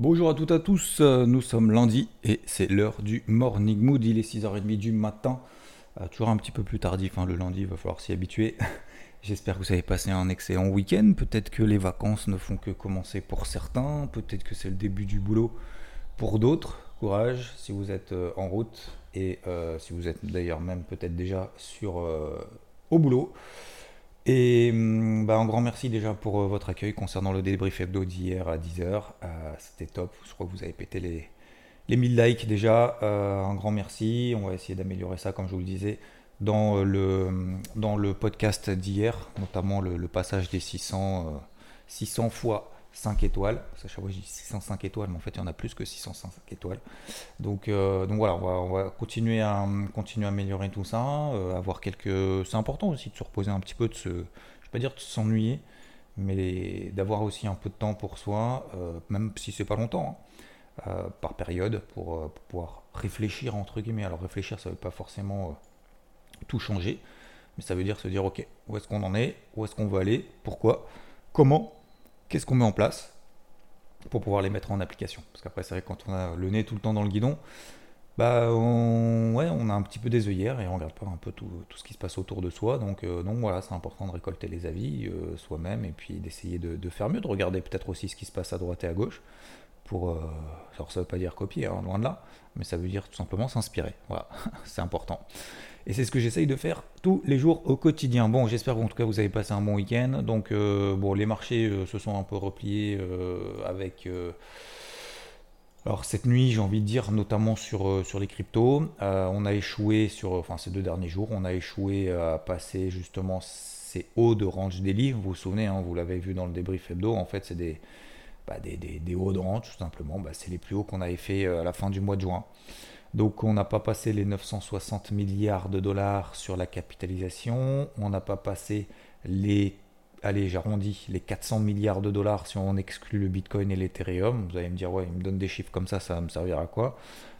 Bonjour à toutes et à tous, euh, nous sommes lundi et c'est l'heure du Morning Mood. Il est 6h30 du matin, Euh, toujours un petit peu plus tardif hein, le lundi, il va falloir s'y habituer. J'espère que vous avez passé un excellent week-end. Peut-être que les vacances ne font que commencer pour certains, peut-être que c'est le début du boulot pour d'autres. Courage si vous êtes euh, en route et si vous êtes d'ailleurs même peut-être déjà sur au boulot. Et hum, bah, un grand merci déjà pour euh, votre accueil concernant le débrief hebdo d'hier à 10h. C'était top, je crois que vous avez pété les, les 1000 likes déjà. Euh, un grand merci. On va essayer d'améliorer ça, comme je vous le disais, dans le, dans le podcast d'hier, notamment le, le passage des 600, euh, 600 fois 5 étoiles. Parce chaque fois, je dis 605 étoiles, mais en fait, il y en a plus que 605 étoiles. Donc, euh, donc voilà, on va, on va continuer, à, continuer à améliorer tout ça. euh, avoir quelques... C'est important aussi de se reposer un petit peu, de se... je vais pas dire de s'ennuyer, mais d'avoir aussi un peu de temps pour soi, euh, même si c'est pas longtemps. hein euh, par période pour, euh, pour pouvoir réfléchir entre guillemets. Alors réfléchir, ça ne veut pas forcément euh, tout changer, mais ça veut dire se dire ok, où est-ce qu'on en est, où est-ce qu'on veut aller, pourquoi, comment, qu'est-ce qu'on met en place pour pouvoir les mettre en application. Parce qu'après, c'est vrai que quand on a le nez tout le temps dans le guidon, bah on, on a un petit peu des œillères et on regarde pas un peu tout, ce qui se passe autour de soi. Donc, euh, voilà, c'est important de récolter les avis euh, soi-même et puis d'essayer de, de faire mieux, de regarder peut-être aussi ce qui se passe à droite et à gauche pour euh, alors ça veut pas dire copier hein, loin de là mais ça veut dire tout simplement s'inspirer. Voilà c'est important. Et c'est ce que j'essaye de faire tous les jours au quotidien. Bon j'espère qu'en tout cas vous avez passé un bon week-end. Donc euh, bon les marchés euh, se sont un peu repliés avec alors cette nuit, j'ai envie de dire, notamment sur, sur les cryptos, on a échoué sur, enfin ces deux derniers jours, on a échoué à passer justement ces hauts de range daily. Vous vous souvenez, hein, vous l'avez vu dans le débrief hebdo, en fait c'est des, bah, des, hauts de range tout simplement. Bah, c'est les plus hauts qu'on avait fait euh, à la fin du mois de juin. Donc on n'a pas passé les 960 milliards de dollars sur la capitalisation, on n'a pas passé les, allez j'arrondis, les 400 milliards de dollars si on exclut le Bitcoin et l'Ethereum. Vous allez me dire ouais, il me donne des chiffres comme ça, ça va me servir à quoi?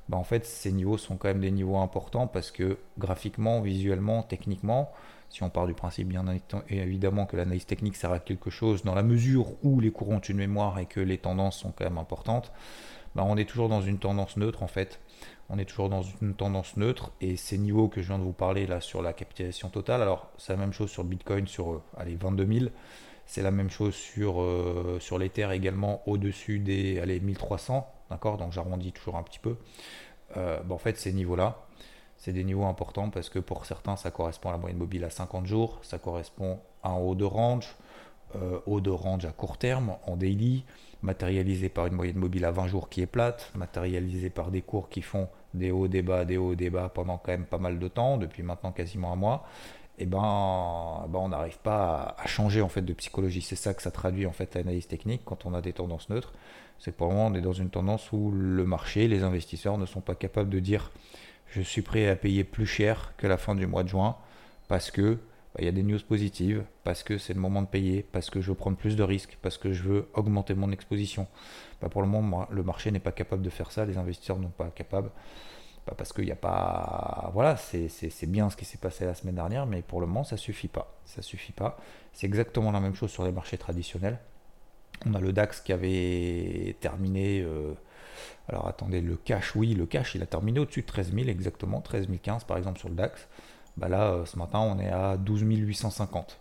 Bah, En fait ces niveaux sont quand même des niveaux importants parce que graphiquement, visuellement, techniquement, si on part du principe bien évidemment que l'analyse technique sert à quelque chose dans la mesure où les courants ont une mémoire et que les tendances sont quand même importantes, bah, on est toujours dans une tendance neutre en fait. On est toujours dans une tendance neutre et ces niveaux que je viens de vous parler là sur la capitalisation totale, alors c'est la même chose sur Bitcoin sur euh, allez, 22 000, c'est la même chose sur, euh, sur l'Ether également au-dessus des allez, 1300, d'accord Donc j'arrondis toujours un petit peu. Euh, en fait ces niveaux-là, c'est des niveaux importants parce que pour certains ça correspond à la moyenne mobile à 50 jours, ça correspond à un haut de range, euh, haut de range à court terme, en daily, matérialisé par une moyenne mobile à 20 jours qui est plate, matérialisé par des cours qui font des hauts, des bas, des hauts, des bas pendant quand même pas mal de temps, depuis maintenant quasiment un mois, et ben, ben on n'arrive pas à, changer en fait de psychologie. C'est ça que ça traduit en fait l'analyse technique quand on a des tendances neutres. C'est que pour le moment on est dans une tendance où le marché, les investisseurs ne sont pas capables de dire je suis prêt à payer plus cher que la fin du mois de juin parce que bah, il y a des news positives, parce que c'est le moment de payer, parce que je veux prendre plus de risques, parce que je veux augmenter mon exposition. Bah, pour le moment, le marché n'est pas capable de faire ça, les investisseurs n'ont pas capable. Bah, parce qu'il n'y a pas. Voilà, c'est bien ce qui s'est passé la semaine dernière, mais pour le moment, ça suffit pas. Ça suffit pas. C'est exactement la même chose sur les marchés traditionnels. On a le DAX qui avait terminé. euh, alors attendez, le cash, oui, le cash, il a terminé au-dessus de 13 000 exactement, 13 015 par exemple sur le DAX. Bah là, euh, ce matin, on est à 12 850.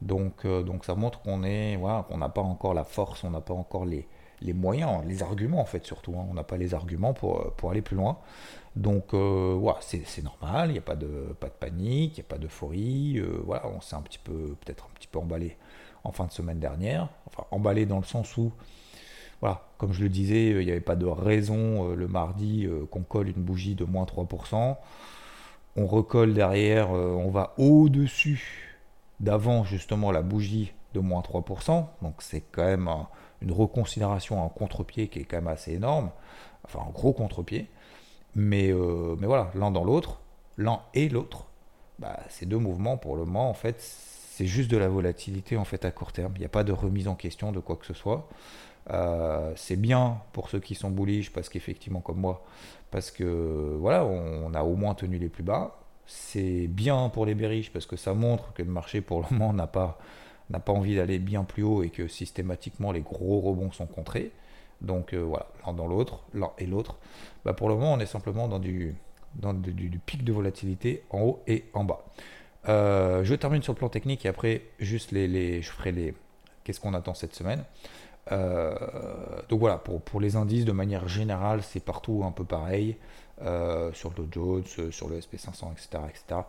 Donc, euh, donc ça montre qu'on est, voilà, qu'on n'a pas encore la force, on n'a pas encore les, les moyens, les arguments en fait surtout. hein. On n'a pas les arguments pour, euh, aller plus loin. Donc euh, voilà, c'est normal, il n'y a pas de, panique, il n'y a pas d'euphorie. euh, voilà, on s'est un petit peu, peut-être un petit peu emballé en fin de semaine dernière. Enfin, emballé dans le sens où voilà, comme je le disais, euh, il n'y avait pas de raison le mardi qu'on colle une bougie de moins 3%. On recolle derrière, on va au-dessus d'avant justement la bougie de moins 3%. Donc c'est quand même une reconsidération, un contre-pied qui est quand même assez énorme. Enfin, un gros contre-pied. Mais, euh, mais voilà, l'un dans l'autre, l'un et l'autre, bah, ces deux mouvements, pour le moment, en fait, c'est juste de la volatilité en fait à court terme. Il n'y a pas de remise en question de quoi que ce soit. Euh, c'est bien pour ceux qui sont bullish parce qu'effectivement, comme moi, parce que voilà, on, a au moins tenu les plus bas. C'est bien pour les bearish parce que ça montre que le marché pour le moment n'a pas, n'a pas envie d'aller bien plus haut et que systématiquement les gros rebonds sont contrés. Donc euh, voilà, l'un dans l'autre, l'un et l'autre. Bah, pour le moment, on est simplement dans du, dans du, pic de volatilité en haut et en bas. Euh, je termine sur le plan technique et après, juste les, les je ferai les. Qu'est-ce qu'on attend cette semaine euh, donc voilà, pour, pour, les indices, de manière générale, c'est partout un peu pareil, sur le Dow Jones, sur le SP500, etc., etc.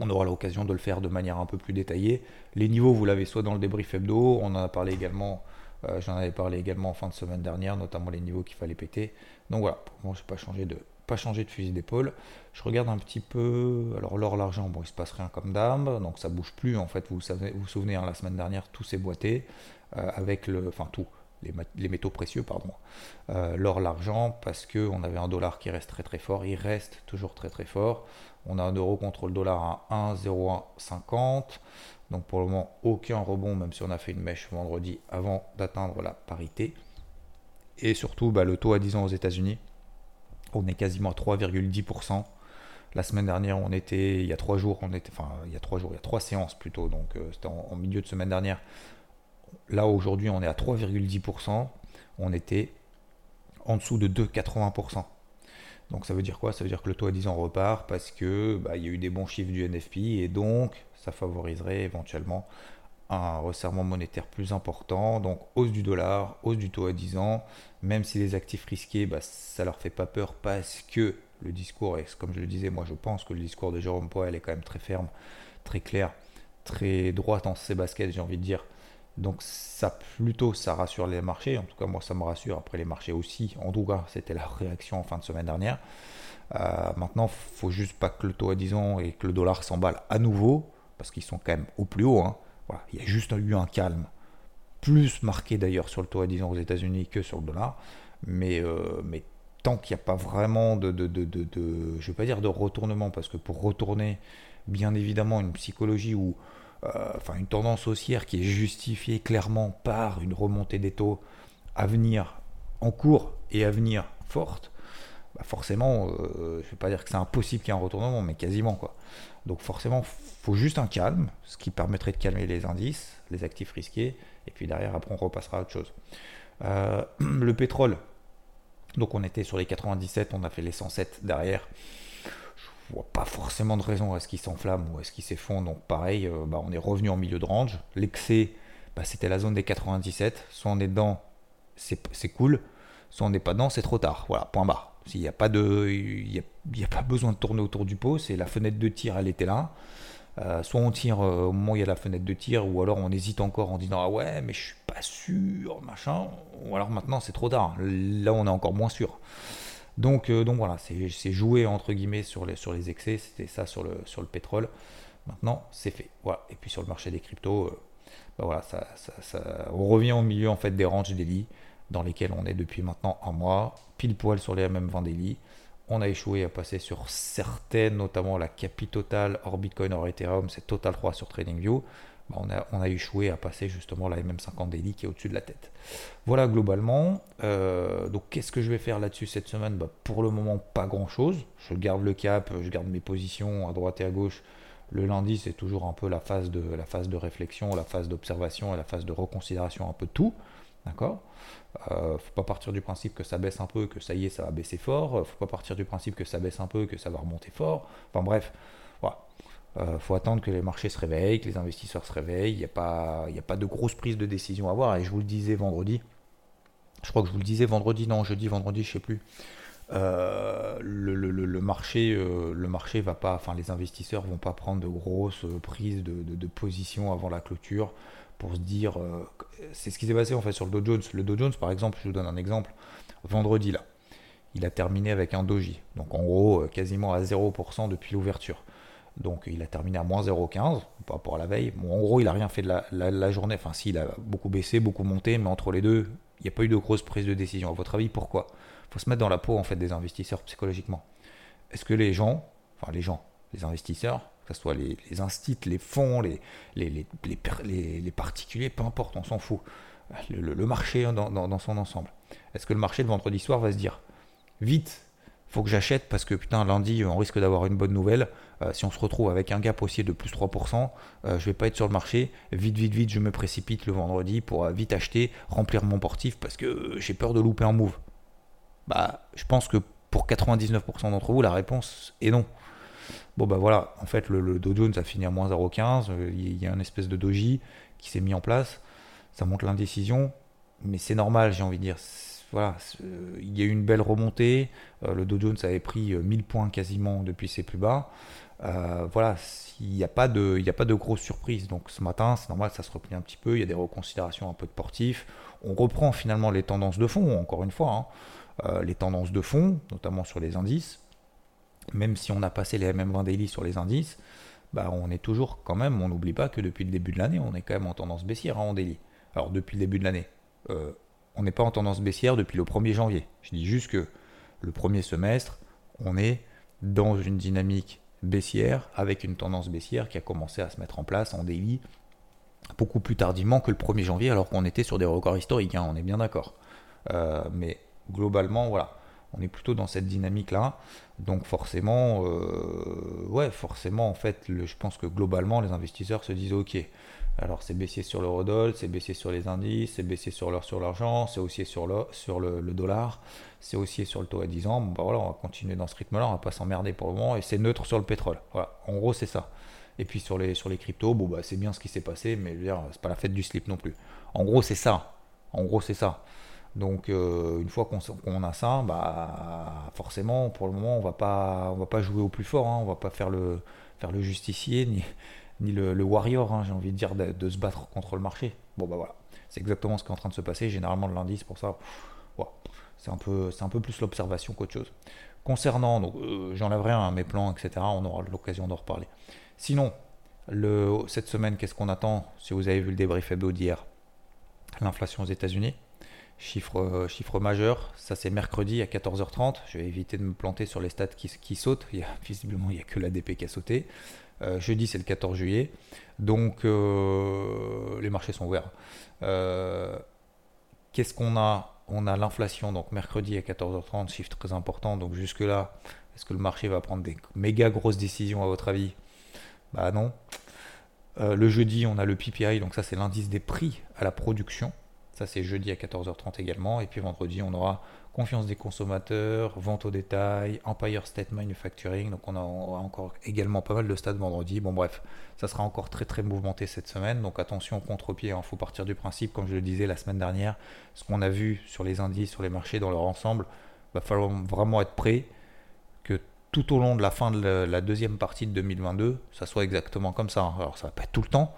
On aura l'occasion de le faire de manière un peu plus détaillée. Les niveaux, vous l'avez soit dans le débrief hebdo, on en a parlé également, euh, j'en avais parlé également en fin de semaine dernière, notamment les niveaux qu'il fallait péter. Donc voilà, pour moi, je n'ai pas changé de, pas changé de fusil d'épaule. Je regarde un petit peu. Alors l'or, l'argent, bon, il se passe rien comme d'âme, donc ça bouge plus. En fait, vous savez, vous, vous souvenez, hein, la semaine dernière, tout s'est boité. Euh, avec le, enfin tout, les, métaux précieux, pardon, euh, l'or, l'argent, parce qu'on avait un dollar qui reste très très fort, il reste toujours très très fort. On a un euro contre le dollar à 1,0150. Donc pour le moment, aucun rebond, même si on a fait une mèche vendredi avant d'atteindre la parité. Et surtout, bah, le taux à 10 ans aux États-Unis, on est quasiment à 3,10%. La semaine dernière, on était, il y a trois jours, on était, enfin, il y a trois jours, il y a trois séances plutôt, donc euh, c'était en, milieu de semaine dernière, Là, aujourd'hui, on est à 3,10%. On était en dessous de 2,80%. Donc ça veut dire quoi? Ça veut dire que le taux à 10 ans repart parce que bah, y a eu des bons chiffres du NFP et donc ça favoriserait éventuellement un resserrement monétaire plus important. Donc hausse du dollar, hausse du taux à 10 ans, même si les actifs risqués, bah, ça leur fait pas peur parce que le discours, et comme je le disais, moi je pense que le discours de Jérôme Powell est quand même très ferme, très clair, très droit dans ses baskets, j'ai envie de dire. Donc ça plutôt ça rassure les marchés, en tout cas moi ça me rassure, après les marchés aussi, en tout cas c'était la réaction en fin de semaine dernière. Euh, maintenant, faut juste pas que le taux à 10 ans et que le dollar s'emballe à nouveau, parce qu'ils sont quand même au plus haut. Hein. Il y a juste eu un calme, plus marqué d'ailleurs sur le taux à 10 ans aux États-Unis que sur le dollar, mais, euh, tant qu'il n'y a pas vraiment de, de, de, je dire de retournement, parce que pour retourner, bien évidemment, une psychologie où enfin une tendance haussière qui est justifiée clairement par une remontée des taux à venir en cours et à venir forte, bah forcément, euh, je ne vais pas dire que c'est impossible qu'il y ait un retournement, mais quasiment quoi. Donc forcément, faut juste un calme, ce qui permettrait de calmer les indices, les actifs risqués, et puis derrière, après, on repassera à autre chose. Euh, le pétrole, donc on était sur les 97, on a fait les 107 derrière vois pas forcément de raison à ce qu'il s'enflamme ou à ce qu'il s'effondre. Donc pareil, euh, bah, on est revenu en milieu de range. L'excès, bah, c'était la zone des 97. Soit on est dedans, c'est cool. Soit on n'est pas dedans, c'est trop tard. Voilà, point barre. S'il n'y a pas y a, pas besoin de tourner autour du pot. C'est la fenêtre de tir, elle était là. Euh, soit on tire euh, au moment où il y a la fenêtre de tir, ou alors on hésite encore en disant ah ouais mais je suis pas sûr machin. Ou alors maintenant c'est trop tard. Là on est encore moins sûr. Donc, euh, donc voilà, c'est joué entre guillemets sur les, sur les excès, c'était ça sur le, sur le pétrole. Maintenant, c'est fait. Et puis sur le marché des cryptos, euh, bah voilà, on revient au milieu en fait des ranges daily dans lesquels on est depuis maintenant un mois, pile poil sur les MM20 daily. On a échoué à passer sur certaines, notamment la Capi Total, hors Bitcoin, hors Ethereum, c'est Total 3 sur TradingView. On, a, échoué à passer justement la MM50 Daily qui est au-dessus de la tête. Voilà globalement. Euh, donc qu'est-ce que je vais faire là-dessus cette semaine? Bah, Pour le moment, pas grand-chose. Je garde le cap, je garde mes positions à droite et à gauche. Le lundi, c'est toujours un peu la phase de, la phase de réflexion, la phase d'observation et la phase de reconsidération un peu de tout. D'accord? Euh, Faut pas partir du principe que ça baisse un peu, que ça y est, ça va baisser fort. Faut pas partir du principe que ça baisse un peu, que ça va remonter fort. Enfin bref, voilà. Il euh, faut attendre que les marchés se réveillent, que les investisseurs se réveillent. Il n'y a, pas, de grosse prise de décision à avoir. Et je vous le disais vendredi, je crois que je vous le disais vendredi, non, jeudi, vendredi, je ne sais plus. Euh, le, marché, euh, le marché va pas, enfin les investisseurs vont pas prendre de grosses prises de, position avant la clôture pour se dire, c'est ce qui s'est passé en fait sur le Dow Jones. Le Dow Jones, par exemple, je vous donne un exemple, vendredi là, il a terminé avec un doji, donc en gros quasiment à 0% depuis l'ouverture. Donc il a terminé à moins 0,15 par rapport à la veille. En gros, il n'a rien fait de la, journée. Enfin, si, il a beaucoup baissé, beaucoup monté, mais entre les deux, il n'y a pas eu de grosse prise de décision. À votre avis, pourquoi? Il faut se mettre dans la peau en fait des investisseurs psychologiquement. Est-ce que les gens, enfin les gens, les investisseurs, que ce soit les, les les fonds, les, les, les, les, particuliers, peu importe, on s'en fout. Le, marché hein, dans, dans, son ensemble. Est-ce que le marché de vendredi soir va se dire vite, faut que j'achète parce que putain lundi on risque d'avoir une bonne nouvelle. Euh, si on se retrouve avec un gap haussier de plus 3%, euh, je vais pas être sur le marché. Vite, vite, vite, je me précipite le vendredi pour euh, vite acheter, remplir mon portif parce que j'ai peur de louper un move. Bah, je pense que pour 99% d'entre vous, la réponse est non. Bon bah voilà, en fait le, Dow Jones a fini à moins 0,15, il y a une espèce de doji qui s'est mis en place, ça montre l'indécision, mais c'est normal j'ai envie de dire, voilà, il y a eu une belle remontée. Euh, le Dow Jones avait pris 1000 euh, points quasiment depuis ses plus bas. Euh, voilà, il n'y a, pas de, a pas de grosse surprise. Donc ce matin, c'est normal, ça se replie un petit peu. Il y a des reconsidérations un peu de portif. On reprend finalement les tendances de fond, encore une fois. Hein. les tendances de fond, notamment sur les indices. Même si on a passé les MM20 daily sur les indices, bah, on est toujours quand même, on n'oublie pas que depuis le début de l'année, on est quand même en tendance baissière hein, en daily. Alors depuis le début de l'année, on n'est pas en tendance baissière depuis le 1er janvier. Je dis juste que le premier semestre, on est dans une dynamique baissière avec une tendance baissière qui a commencé à se mettre en place en daily beaucoup plus tardivement que le 1er janvier alors qu'on était sur des records historiques, hein, on est bien d'accord. Euh, mais globalement, voilà, on est plutôt dans cette dynamique-là. Donc forcément, euh, ouais, forcément, en fait, je pense que globalement, les investisseurs se disent, ok, alors c'est baissé sur l'eurodoll, c'est baissé sur les indices, c'est baissé sur l'or sur l'argent, c'est aussi sur, le, sur le, dollar, c'est aussi sur le taux à 10 ans. Bon bah voilà, on va continuer dans ce rythme-là, on va pas s'emmerder pour le moment, et c'est neutre sur le pétrole. Voilà, en gros c'est ça. Et puis sur les, cryptos, bon bah c'est bien ce qui s'est passé, mais je veux c'est pas la fête du slip non plus. En gros c'est ça. En gros c'est ça. Donc euh, une fois qu'on a ça, bah forcément pour le moment on va pas va pas jouer au plus fort, hein, on va pas faire le faire le justicier ni ni le, warrior, hein, j'ai envie de dire, de, se battre contre le marché. Bon, bah voilà, c'est exactement ce qui est en train de se passer. Généralement, le lundi, c'est pour ça, c'est un, peu, un peu plus l'observation qu'autre chose. Concernant, donc, euh, j'enlèverai un mes plans, etc., on aura l'occasion d'en reparler. Sinon, cette semaine, qu'est-ce qu'on attend? Si vous avez vu le débrief hebdo d'hier, l'inflation aux États-Unis, chiffre, euh, chiffre majeur, ça c'est mercredi à 14h30. Je vais éviter de me planter sur les stats qui, sautent. Y visiblement, il n'y a que l'ADP qui a sauté. Euh, jeudi, c'est le 14 juillet. Donc, euh, les marchés sont ouverts. Qu'est-ce qu'on a? On a l'inflation, donc mercredi à 14h30, chiffre très important. Donc, jusque-là, est-ce que le marché va prendre des méga grosses décisions à votre avis? Bah non. le jeudi, on a le PPI, donc ça, c'est l'indice des prix à la production. Ça, c'est jeudi à 14h30 également. Et puis vendredi, on aura confiance des consommateurs, vente au détail, Empire State Manufacturing. Donc on a, encore également pas mal de stades vendredi. Bon bref, ça sera encore très très mouvementé cette semaine. Donc attention contre-pied, il hein. faut partir du principe, comme je le disais la semaine dernière, ce qu'on a vu sur les indices, sur les marchés dans leur ensemble, va falloir vraiment être prêt que tout au long de la fin de la, deuxième partie de 2022, ça soit exactement comme ça. Alors ça va pas être tout le temps,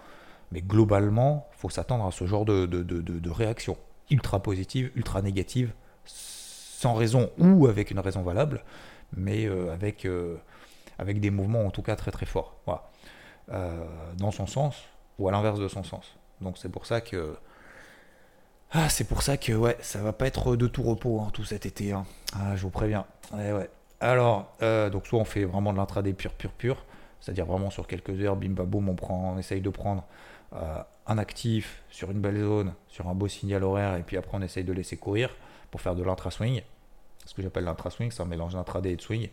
mais globalement, il faut s'attendre à ce genre de, de, de réaction ultra positive, ultra négative sans raison ou avec une raison valable, mais euh, avec, euh, avec des mouvements en tout cas très très forts. Voilà. Euh, dans son sens ou à l'inverse de son sens. Donc c'est pour ça que. Ah, c'est pour ça que ouais, ça va pas être de tout repos hein, tout cet été. Hein. Ah, je vous préviens. Ouais, ouais. Alors, donc soit on fait vraiment de l'intraday pur, pur, pur, c'est-à-dire vraiment sur quelques heures, bim, bam, boum, on, prend, on essaye de prendre un actif sur une belle zone, sur un beau signal horaire, et puis après on essaye de laisser courir pour faire de l'intra-swing. Ce que j'appelle l'intra-swing, c'est un mélange d'intraday et de swing.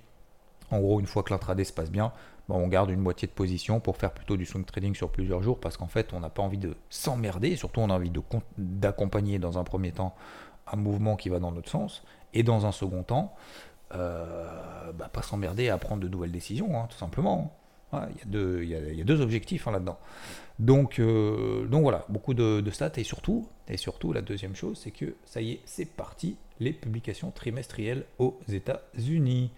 En gros, une fois que l'intraday se passe bien, on garde une moitié de position pour faire plutôt du swing trading sur plusieurs jours parce qu'en fait, on n'a pas envie de s'emmerder, surtout on a envie d'accompagner dans un premier temps un mouvement qui va dans notre sens et dans un second temps, euh, bah, pas s'emmerder à prendre de nouvelles décisions, hein, tout simplement. Il y, a deux objectifs hein, là-dedans. Donc, euh, donc voilà, beaucoup de, stats et surtout, et surtout la deuxième chose, c'est que ça y est, c'est parti, les publications trimestrielles aux États-Unis.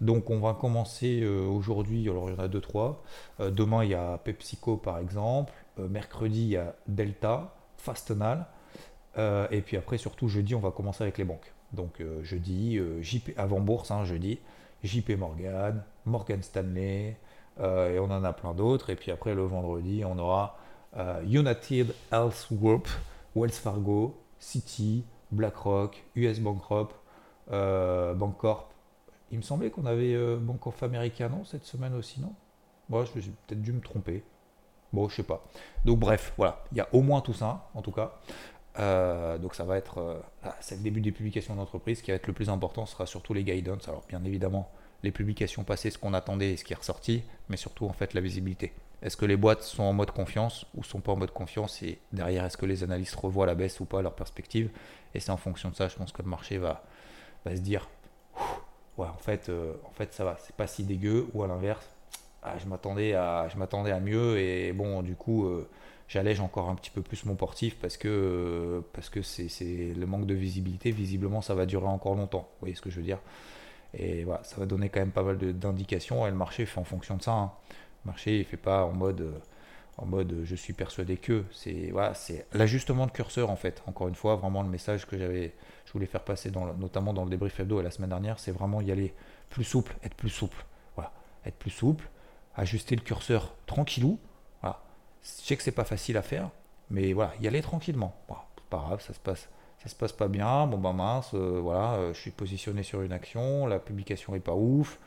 Donc on va commencer euh, aujourd'hui, alors il y en a deux, trois. Euh, demain il y a PepsiCo par exemple. mercredi il y a Delta, Fastenal. et puis après surtout jeudi on va commencer avec les banques. Donc jeudi, JP avant bourse, hein, jeudi, JP Morgan, Morgan Stanley, et on en a plein d'autres. Et puis après, le vendredi, on aura United Health Group, Wells Fargo, Citi, BlackRock, US Bancorp, Bancorp. Il me semblait qu'on avait Bank of America, non, cette semaine aussi, non? Moi, j'ai peut-être dû me tromper. Bon, je sais pas. Donc bref, voilà, il y a au moins tout ça, en tout cas. Euh, donc ça va être, euh, c'est le début des publications d'entreprise. Qui va être le plus important ce sera surtout les guidance. Alors bien évidemment, les publications passées, ce qu'on attendait et ce qui est ressorti, mais surtout en fait la visibilité. Est-ce que les boîtes sont en mode confiance ou sont pas en mode confiance et derrière est-ce que les analystes revoient la baisse ou pas leur perspective? Et c'est en fonction de ça, je pense que le marché va, va se dire, ouais en fait, euh, en fait ça va, c'est pas si dégueu ou à l'inverse, ah, je m'attendais à, mieux et bon, du coup, euh, j'allège encore un petit peu plus mon portif parce que, parce que c'est, le manque de visibilité. Visiblement, ça va durer encore longtemps. Vous voyez ce que je veux dire? Et voilà, ça va donner quand même pas mal d'indications et le marché fait en fonction de ça. Hein. Le marché, il fait pas en mode, euh, en mode je suis persuadé que. C'est, voilà, c'est l'ajustement de curseur en fait. Encore une fois, vraiment le message que j'avais, je voulais faire passer dans, notamment dans le débrief hebdo la semaine dernière, c'est vraiment y aller plus souple, être plus souple. Voilà, être plus souple ajuster le curseur tranquillou. Voilà. Je sais que c'est pas facile à faire, mais voilà, y aller tranquillement. pas grave, ça se passe, ça se passe pas bien. Bon bah mince, euh, voilà, euh, je suis positionné sur une action, la publication est pas ouf.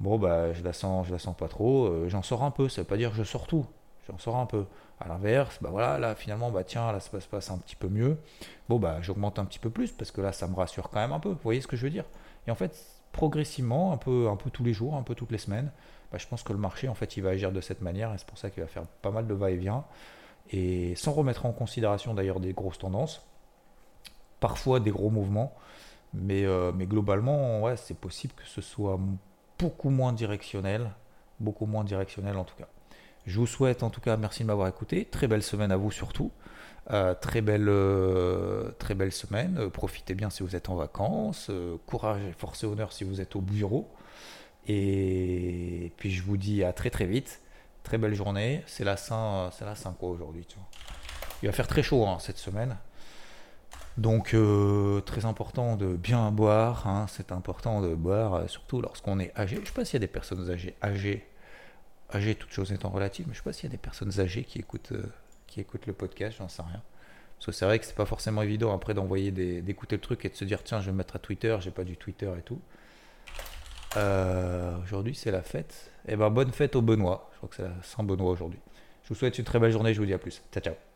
Bon bah je la sens, je la sens pas trop. Euh, j'en sors un peu. Ça veut pas dire que je sors tout. J'en sors un peu. À l'inverse, bah voilà, là finalement, bah tiens, là ça se passe un petit peu mieux. Bon bah j'augmente un petit peu plus parce que là ça me rassure quand même un peu. Vous voyez ce que je veux dire? Et en fait, progressivement, un peu, un peu tous les jours, un peu toutes les semaines, bah, je pense que le marché, en fait, il va agir de cette manière et c'est pour ça qu'il va faire pas mal de va-et-vient. Et sans remettre en considération d'ailleurs des grosses tendances, parfois des gros mouvements, mais, euh, mais globalement, ouais, c'est possible que ce soit beaucoup moins directionnel, beaucoup moins directionnel en tout cas. Je vous souhaite en tout cas, merci de m'avoir écouté, très belle semaine à vous surtout. Euh, très, belle, euh, très belle semaine. profitez bien si vous êtes en vacances. courage et force et honneur si vous êtes au bureau. Et puis je vous dis à très très vite. Très belle journée. C'est la Saint, c'est quoi aujourd'hui. Il va faire très chaud hein, cette semaine. Donc euh, très important de bien boire. Hein. C'est important de boire, euh, surtout lorsqu'on est âgé. Je ne sais pas s'il y a des personnes âgées, âgées, âgées, toutes choses étant relatives, mais je ne sais pas s'il y a des personnes âgées qui écoutent, euh, qui écoutent le podcast. J'en sais rien. Parce que c'est vrai que c'est pas forcément évident après d'envoyer d'écouter le truc et de se dire tiens je vais me mettre à Twitter, j'ai pas du Twitter et tout. Aujourd'hui, c'est la fête. Et eh ben, bonne fête au Benoît. Je crois que c'est la Saint-Benoît aujourd'hui. Je vous souhaite une très belle journée. Je vous dis à plus. Ciao, ciao.